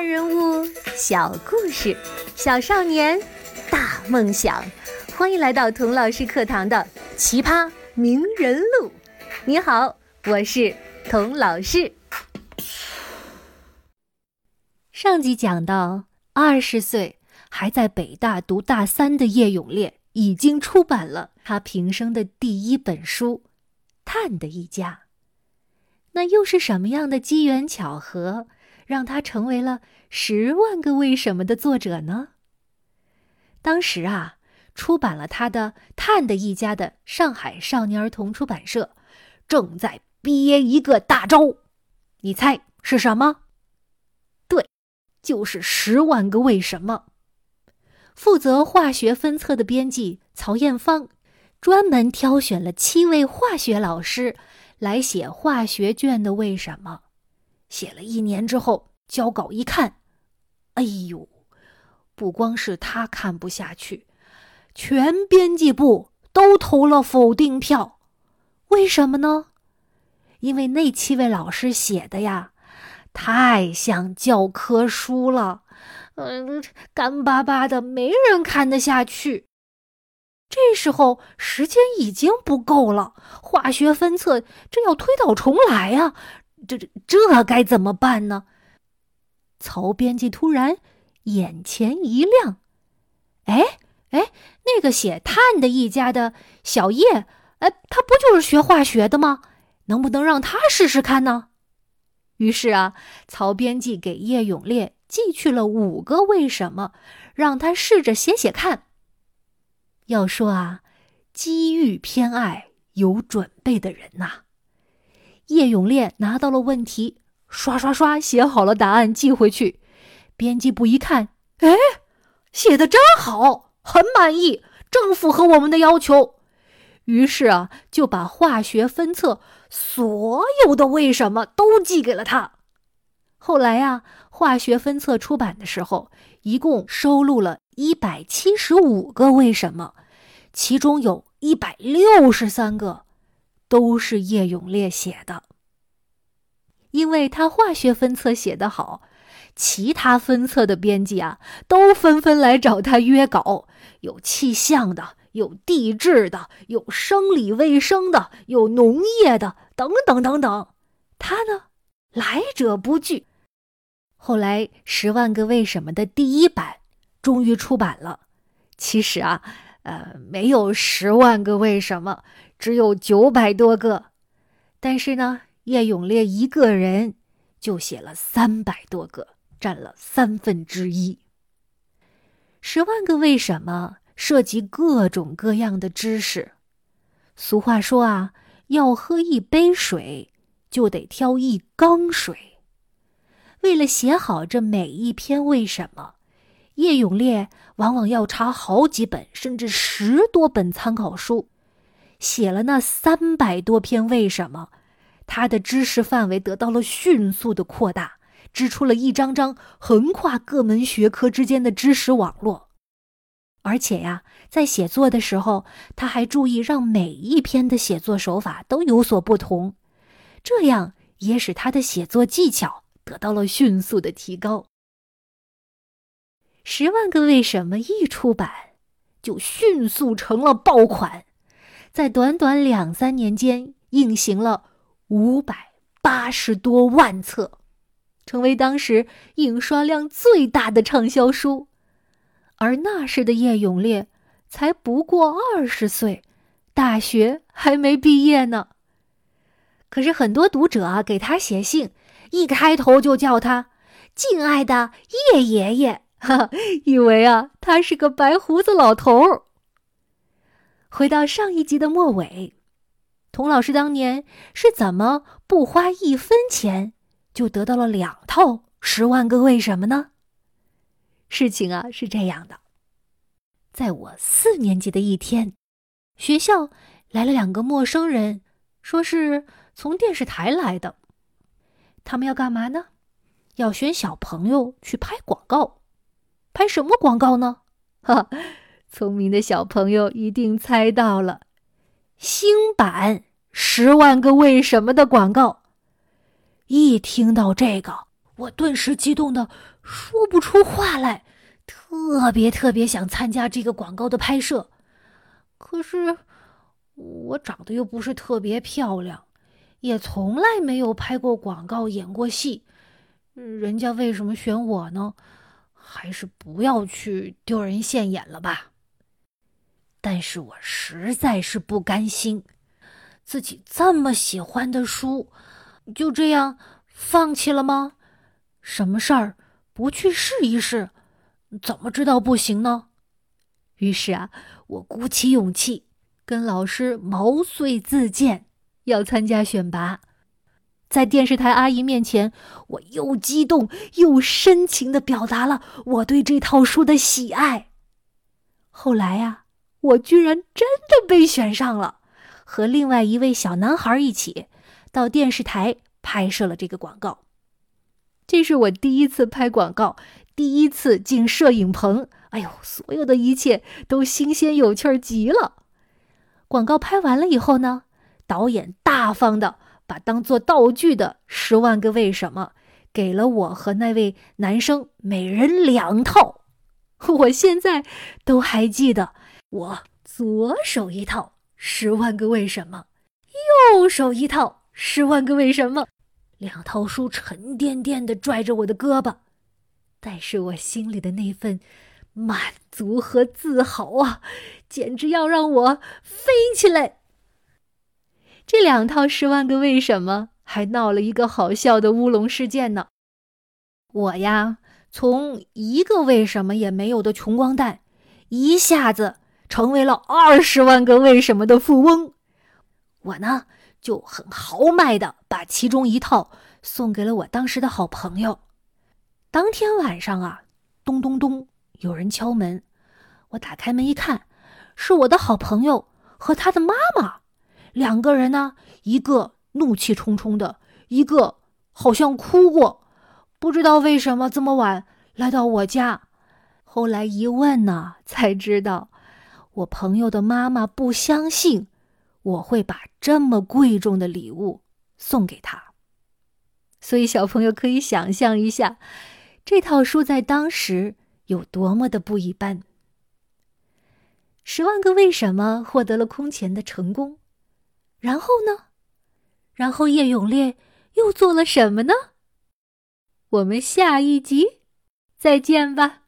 大人物，小故事，小少年，大梦想。欢迎来到童老师课堂的《奇葩名人录》。你好，我是童老师。上集讲到，二十岁还在北大读大三的叶永烈，已经出版了他平生的第一本书《碳的一家》。那又是什么样的机缘巧合？让他成为了《十万个为什么》的作者呢？当时啊，出版了他的《碳的一家》的上海少年儿童出版社正在憋一个大招，你猜是什么？对，就是《十万个为什么》。负责化学分册的编辑曹艳芳，专门挑选了七位化学老师来写化学卷的为什么。写了一年之后，交稿一看，哎呦，不光是他看不下去，全编辑部都投了否定票。为什么呢？因为那七位老师写的呀，太像教科书了，嗯，干巴巴的，没人看得下去。这时候时间已经不够了，化学分册这要推倒重来呀。这这这该怎么办呢？曹编辑突然眼前一亮，哎哎，那个写碳的一家的小叶，哎，他不就是学化学的吗？能不能让他试试看呢？于是啊，曹编辑给叶永烈寄去了五个为什么，让他试着写写看。要说啊，机遇偏爱有准备的人呐。叶永烈拿到了问题，刷刷刷写好了答案寄回去。编辑部一看，哎，写的真好，很满意，正符合我们的要求。于是啊，就把化学分册所有的为什么都寄给了他。后来呀，化学分册出版的时候，一共收录了一百七十五个为什么，其中有一百六十三个。都是叶永烈写的，因为他化学分册写得好，其他分册的编辑啊都纷纷来找他约稿，有气象的，有地质的，有生理卫生的，有农业的，等等等等。他呢，来者不拒。后来，《十万个为什么》的第一版终于出版了。其实啊。呃，没有十万个为什么，只有九百多个。但是呢，叶永烈一个人就写了三百多个，占了三分之一。十万个为什么涉及各种各样的知识。俗话说啊，要喝一杯水，就得挑一缸水。为了写好这每一篇为什么。叶永烈往往要查好几本，甚至十多本参考书，写了那三百多篇。为什么他的知识范围得到了迅速的扩大，织出了一张张横跨各门学科之间的知识网络？而且呀，在写作的时候，他还注意让每一篇的写作手法都有所不同，这样也使他的写作技巧得到了迅速的提高。十万个为什么一出版，就迅速成了爆款，在短短两三年间印行了五百八十多万册，成为当时印刷量最大的畅销书。而那时的叶永烈才不过二十岁，大学还没毕业呢。可是很多读者啊给他写信，一开头就叫他“敬爱的叶爷爷”。哈，以为啊，他是个白胡子老头儿。回到上一集的末尾，童老师当年是怎么不花一分钱就得到了两套《十万个为什么》呢？事情啊是这样的，在我四年级的一天，学校来了两个陌生人，说是从电视台来的。他们要干嘛呢？要选小朋友去拍广告。拍什么广告呢？哈，聪明的小朋友一定猜到了，新版《十万个为什么》的广告。一听到这个，我顿时激动的说不出话来，特别特别想参加这个广告的拍摄。可是我长得又不是特别漂亮，也从来没有拍过广告、演过戏，人家为什么选我呢？还是不要去丢人现眼了吧。但是我实在是不甘心，自己这么喜欢的书，就这样放弃了吗？什么事儿不去试一试，怎么知道不行呢？于是啊，我鼓起勇气，跟老师毛遂自荐，要参加选拔。在电视台阿姨面前，我又激动又深情的表达了我对这套书的喜爱。后来呀。我居然真的被选上了，和另外一位小男孩一起到电视台拍摄了这个广告。这是我第一次拍广告，第一次进摄影棚。哎呦，所有的一切都新鲜有趣极了。广告拍完了以后呢，导演大方的把当做道具的《十万个为什么》给了我和那位男生每人两套。我现在都还记得。我左手一套《十万个为什么》，右手一套《十万个为什么》，两套书沉甸甸的拽着我的胳膊，但是我心里的那份满足和自豪啊，简直要让我飞起来。这两套《十万个为什么》还闹了一个好笑的乌龙事件呢。我呀，从一个为什么也没有的穷光蛋，一下子。成为了二十万个为什么的富翁，我呢就很豪迈的把其中一套送给了我当时的好朋友。当天晚上啊，咚咚咚，有人敲门。我打开门一看，是我的好朋友和他的妈妈。两个人呢，一个怒气冲冲的，一个好像哭过，不知道为什么这么晚来到我家。后来一问呢，才知道。我朋友的妈妈不相信我会把这么贵重的礼物送给他，所以小朋友可以想象一下，这套书在当时有多么的不一般。《十万个为什么》获得了空前的成功，然后呢？然后叶永烈又做了什么呢？我们下一集再见吧。